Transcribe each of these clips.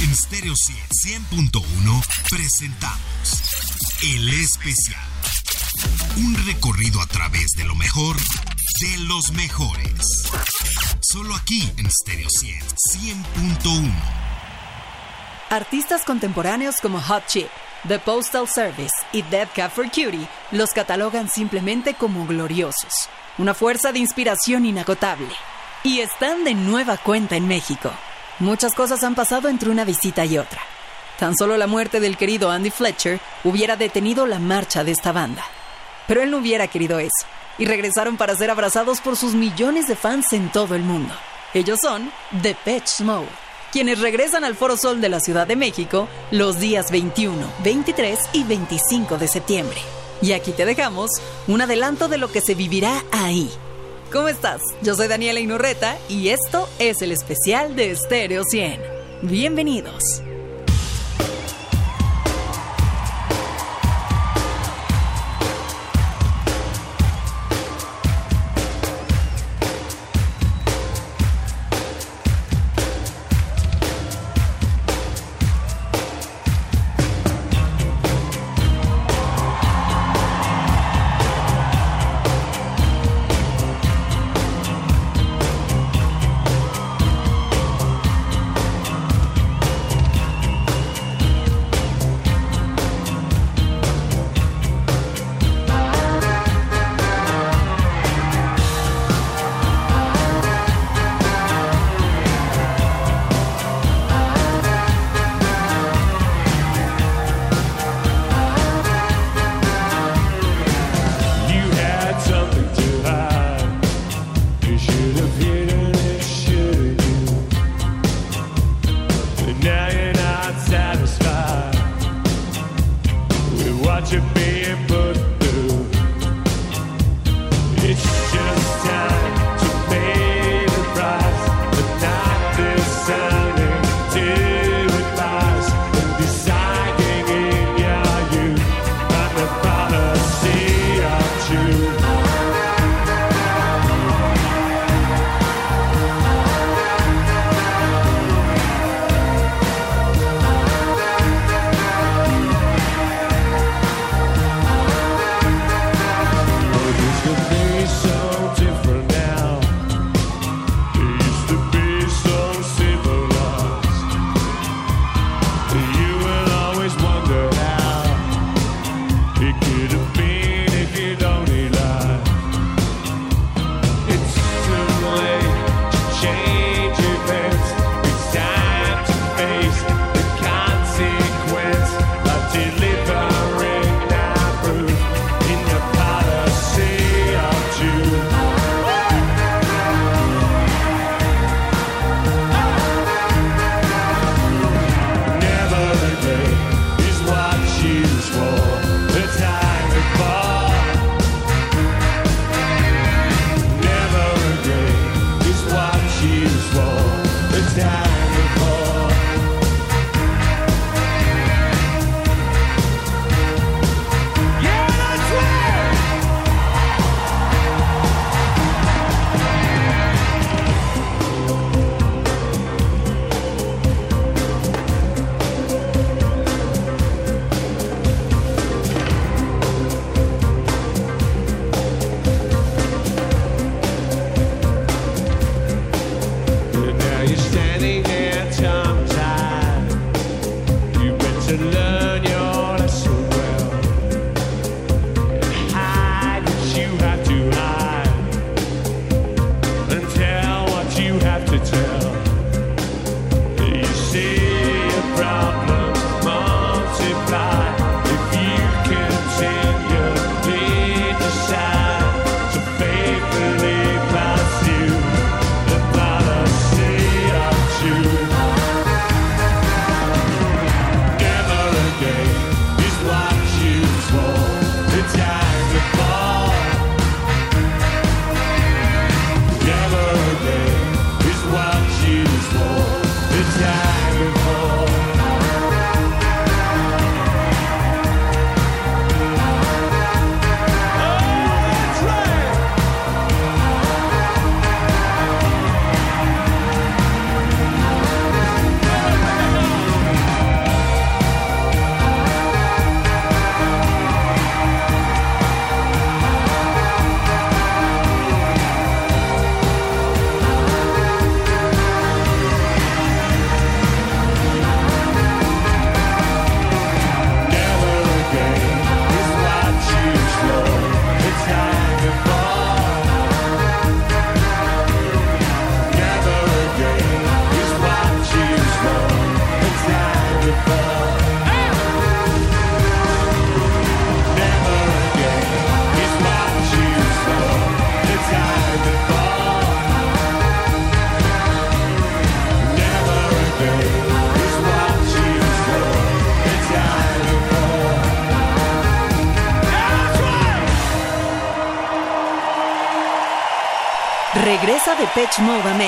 En Stereo 100.1 presentamos El Especial. Un recorrido a través de lo mejor de los mejores. Solo aquí en Stereo 100.1. Artistas contemporáneos como Hot Chip, The Postal Service y Dead Cat for Cutie los catalogan simplemente como gloriosos, una fuerza de inspiración inagotable. Y están de nueva cuenta en México. Muchas cosas han pasado entre una visita y otra. Tan solo la muerte del querido Andy Fletcher hubiera detenido la marcha de esta banda. Pero él no hubiera querido eso, y regresaron para ser abrazados por sus millones de fans en todo el mundo. Ellos son The Pitch Mode, quienes regresan al Foro Sol de la Ciudad de México los días 21, 23 y 25 de septiembre. Y aquí te dejamos un adelanto de lo que se vivirá ahí. ¿Cómo estás? Yo soy Daniela Inurreta y esto es el especial de Stereo 100. Bienvenidos.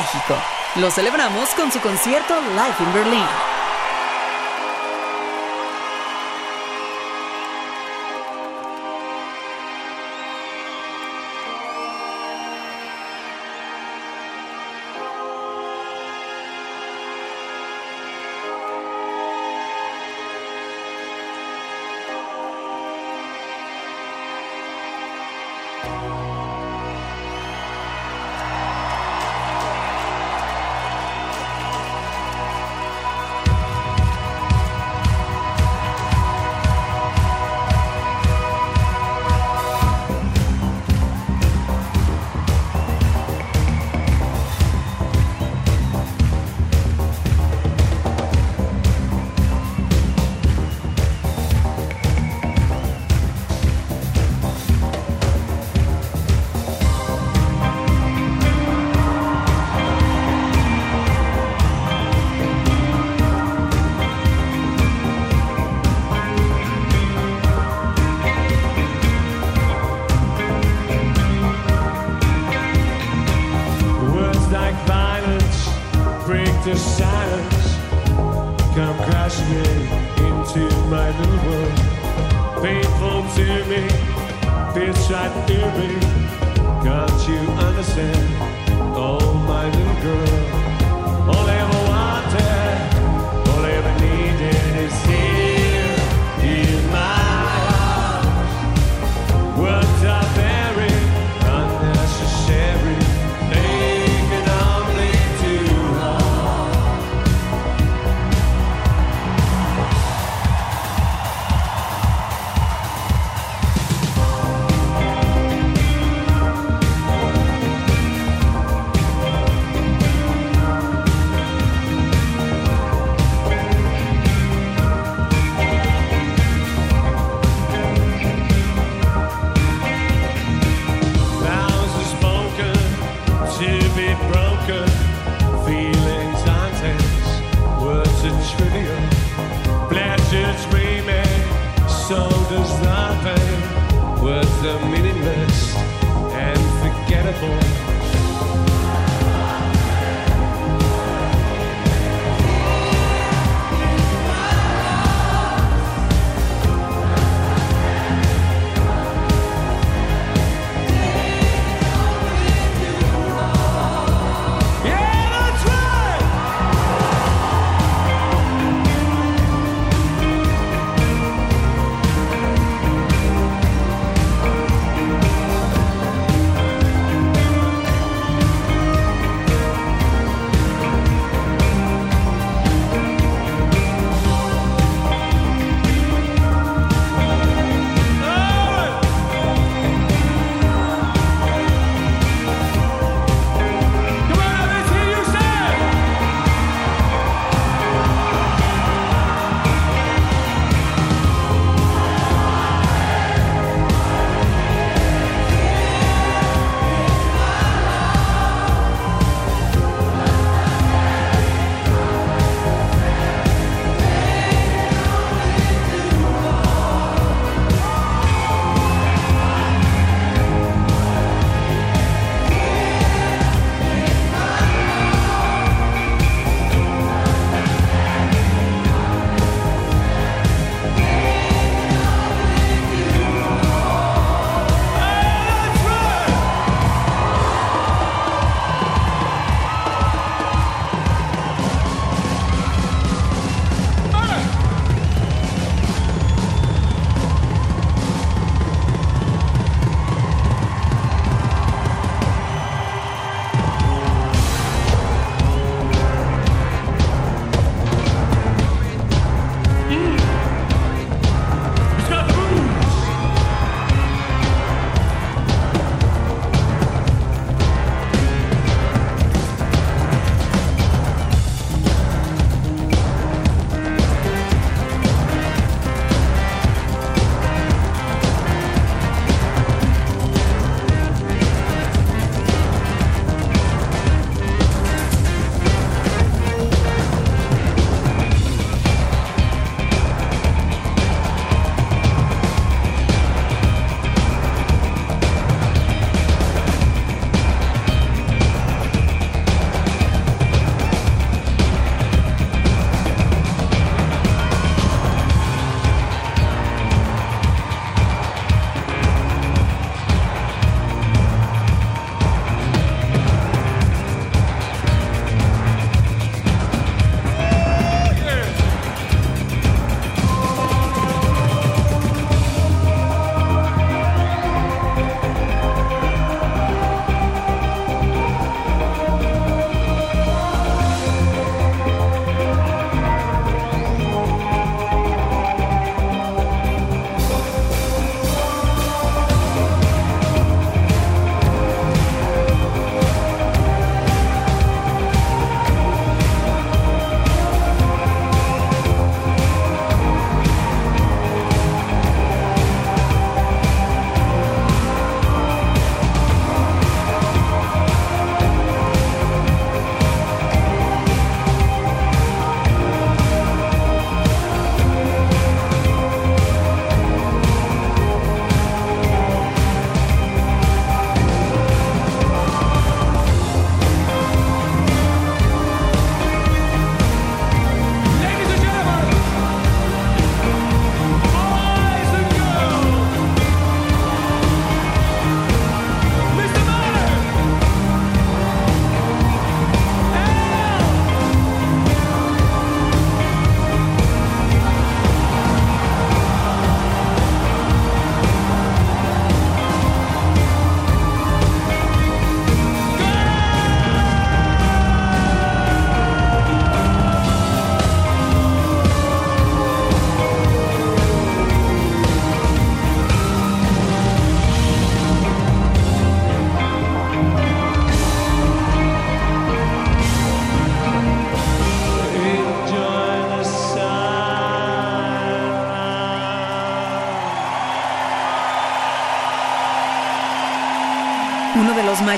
México. Lo celebramos con su concierto Live in Berlin.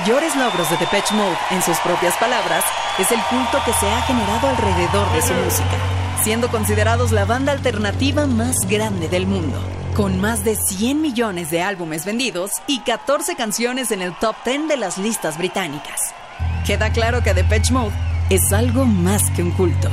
Mayores logros de Depeche Mode, en sus propias palabras, es el culto que se ha generado alrededor de su música, siendo considerados la banda alternativa más grande del mundo, con más de 100 millones de álbumes vendidos y 14 canciones en el top 10 de las listas británicas. Queda claro que Depeche Mode es algo más que un culto.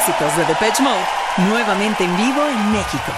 Éxitos de Depeche Mode, nuevamente en vivo en México.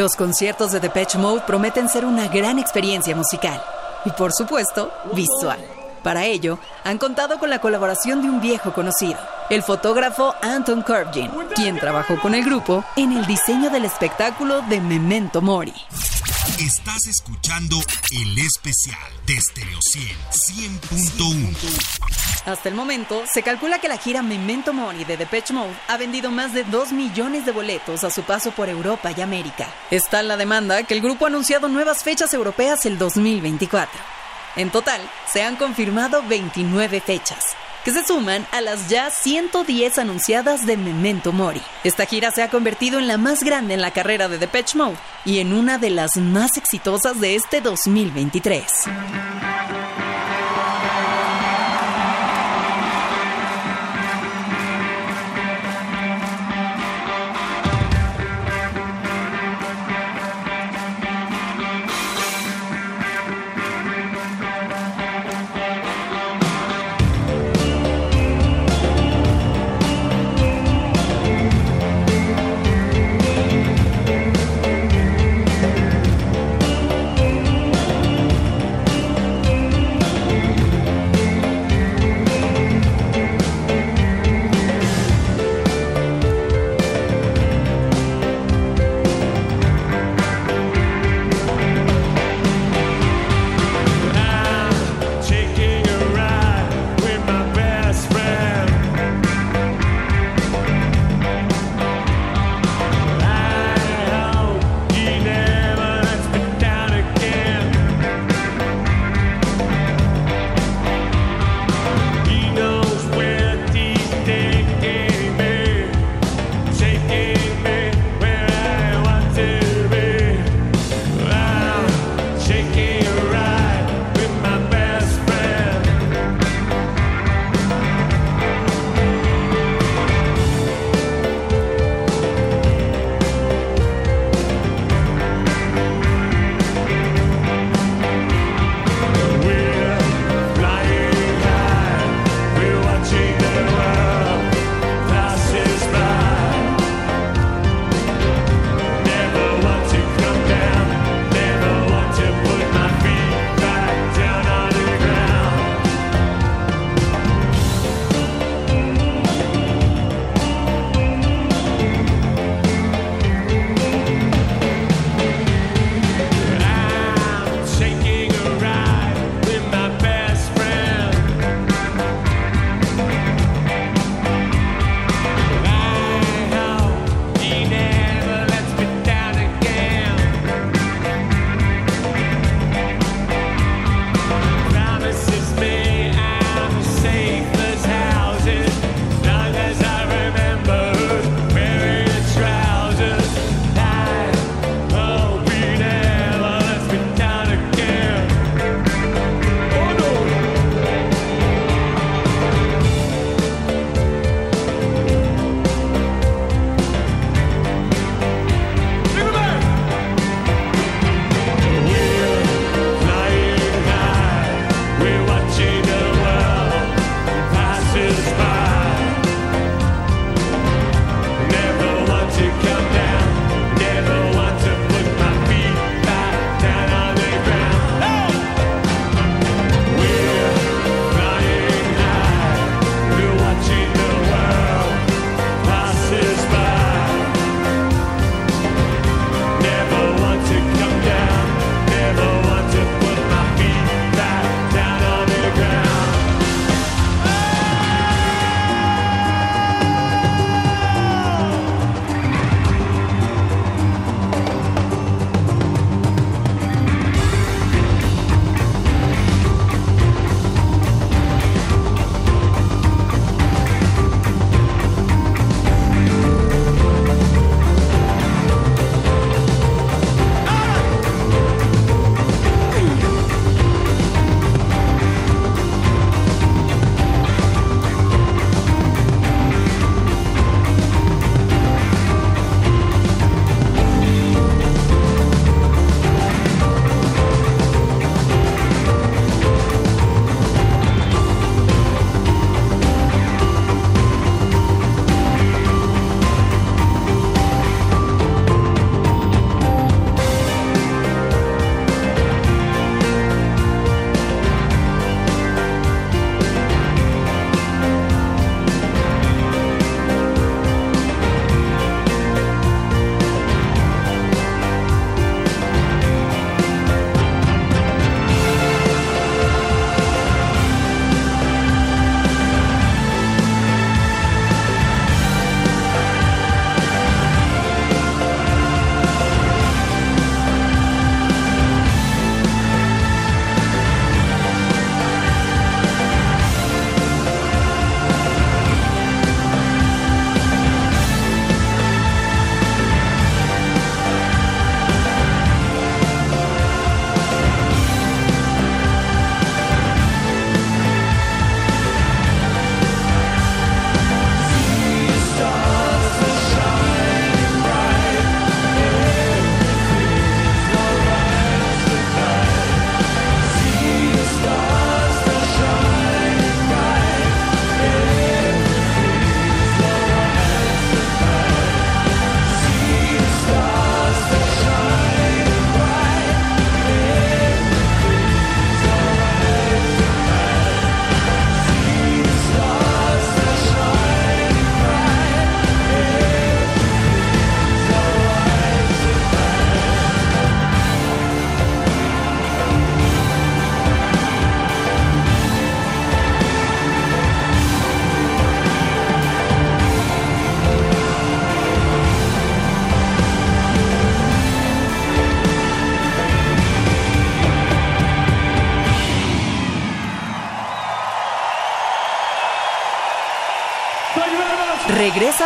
Los conciertos de Depeche Mode prometen ser una gran experiencia musical y, por supuesto, visual. Para ello, han contado con la colaboración de un viejo conocido, el fotógrafo Anton Corbijn, quien trabajó con el grupo en el diseño del espectáculo de Memento Mori. Estás escuchando el especial de Stereo 100 100.1. Hasta el momento, se calcula que la gira Memento Mori de Depeche Mode ha vendido más de 2 millones de boletos a su paso por Europa y América. Está en la demanda que el grupo ha anunciado nuevas fechas europeas el 2024. En total, se han confirmado 29 fechas, que se suman a las ya 110 anunciadas de Memento Mori. Esta gira se ha convertido en la más grande en la carrera de Depeche Mode y en una de las más exitosas de este 2023.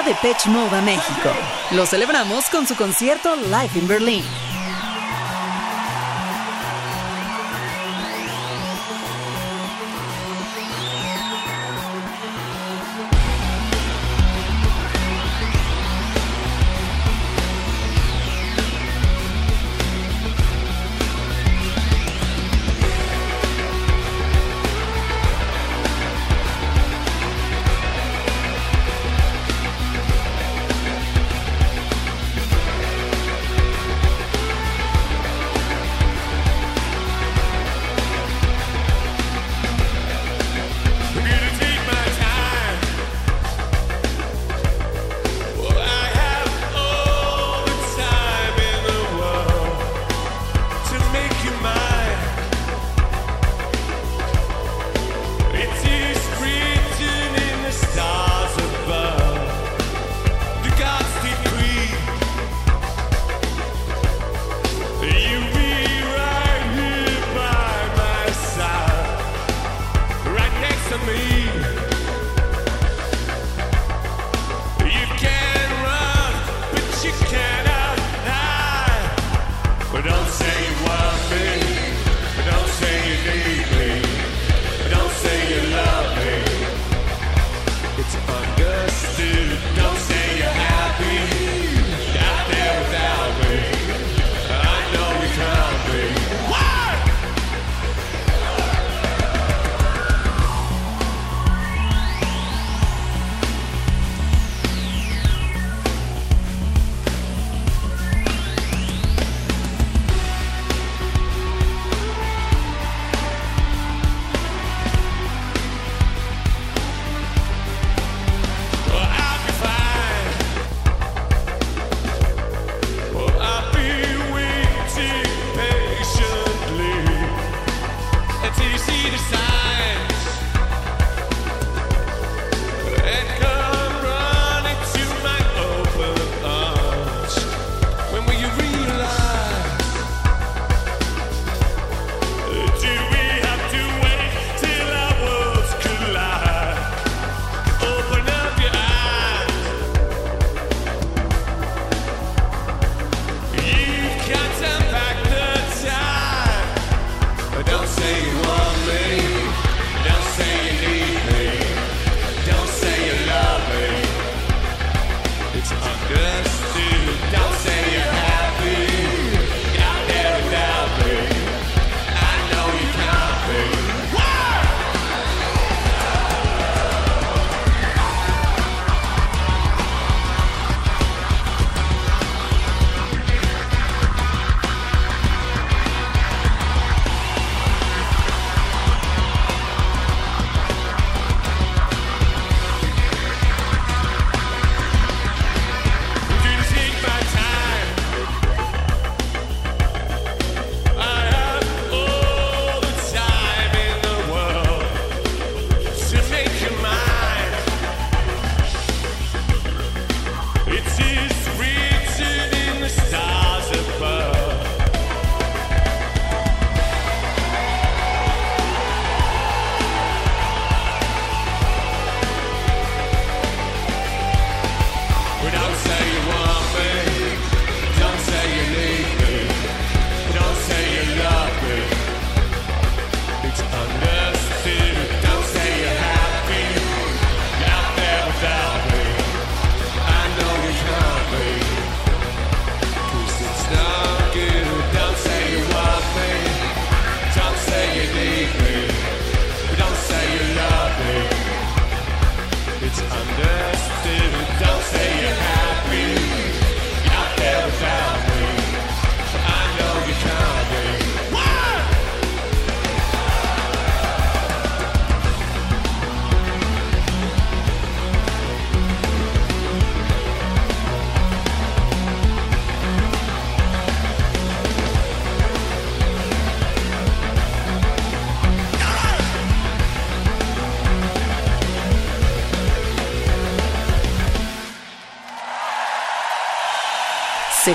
de Pitch Mode a México. Lo celebramos con su concierto Live in Berlin It's written in the stars.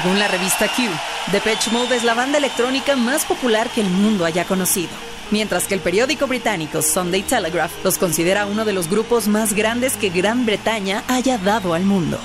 Según la revista Q, Depeche Mode es la banda electrónica más popular que el mundo haya conocido, mientras que el periódico británico Sunday Telegraph los considera uno de los grupos más grandes que Gran Bretaña haya dado al mundo.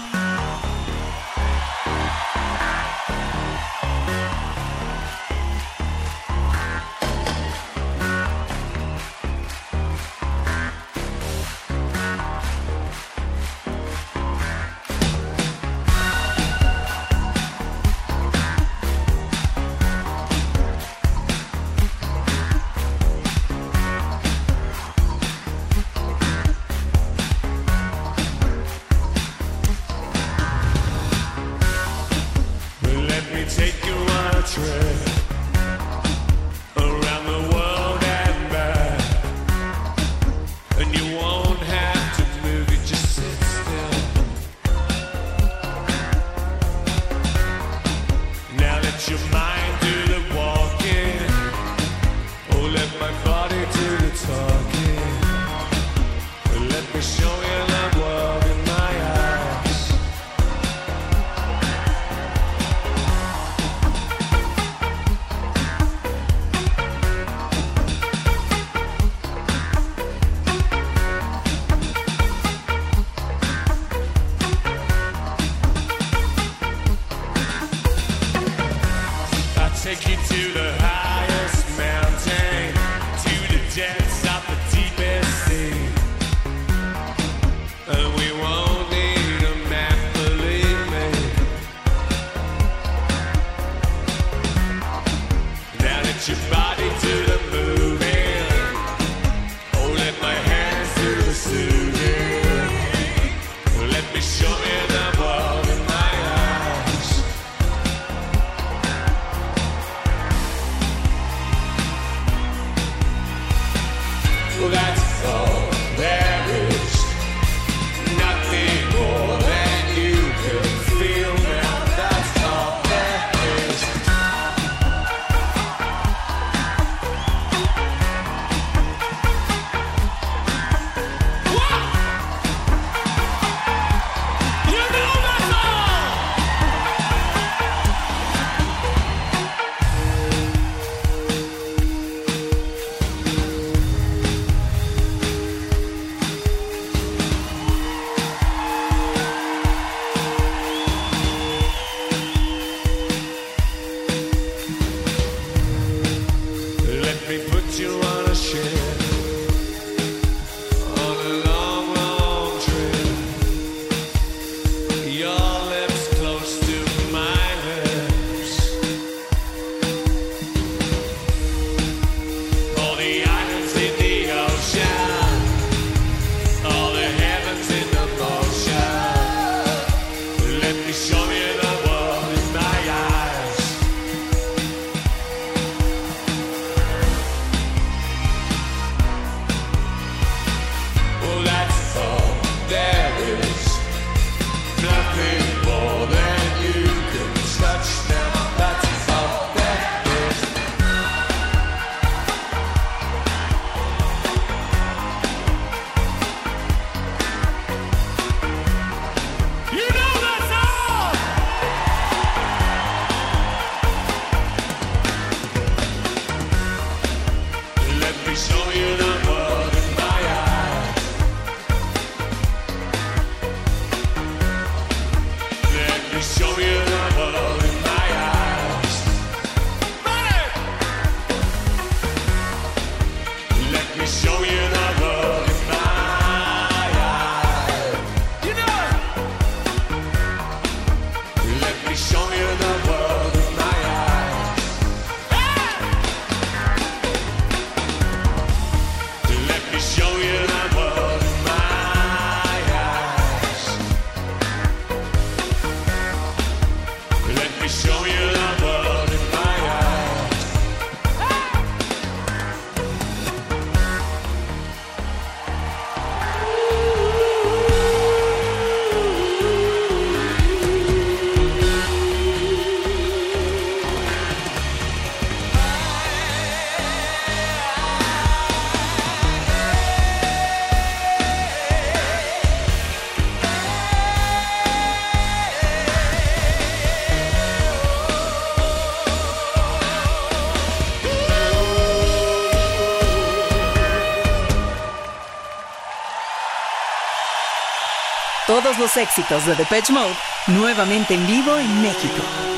Todos los éxitos de Depeche Mode nuevamente en vivo en México.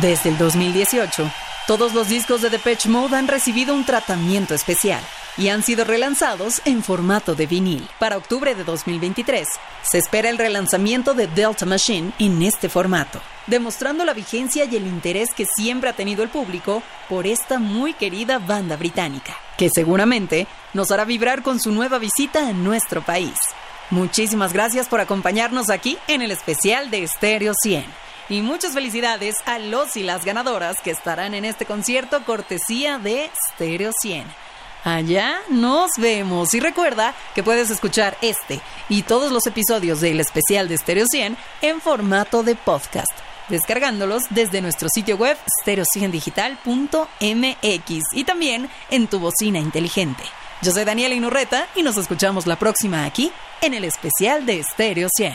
Desde el 2018, todos los discos de Depeche Mode han recibido un tratamiento especial y han sido relanzados en formato de vinil. Para octubre de 2023, se espera el relanzamiento de Delta Machine en este formato, demostrando la vigencia y el interés que siempre ha tenido el público por esta muy querida banda británica, que seguramente nos hará vibrar con su nueva visita a nuestro país. Muchísimas gracias por acompañarnos aquí en el especial de Stereo 100. Y muchas felicidades a los y las ganadoras que estarán en este concierto cortesía de Stereo 100. Allá nos vemos y recuerda que puedes escuchar este y todos los episodios del especial de Stereo 100 en formato de podcast, descargándolos desde nuestro sitio web stereo100digital.mx y también en tu bocina inteligente. Yo soy Daniela Inurreta y nos escuchamos la próxima aquí en el especial de Stereo 100.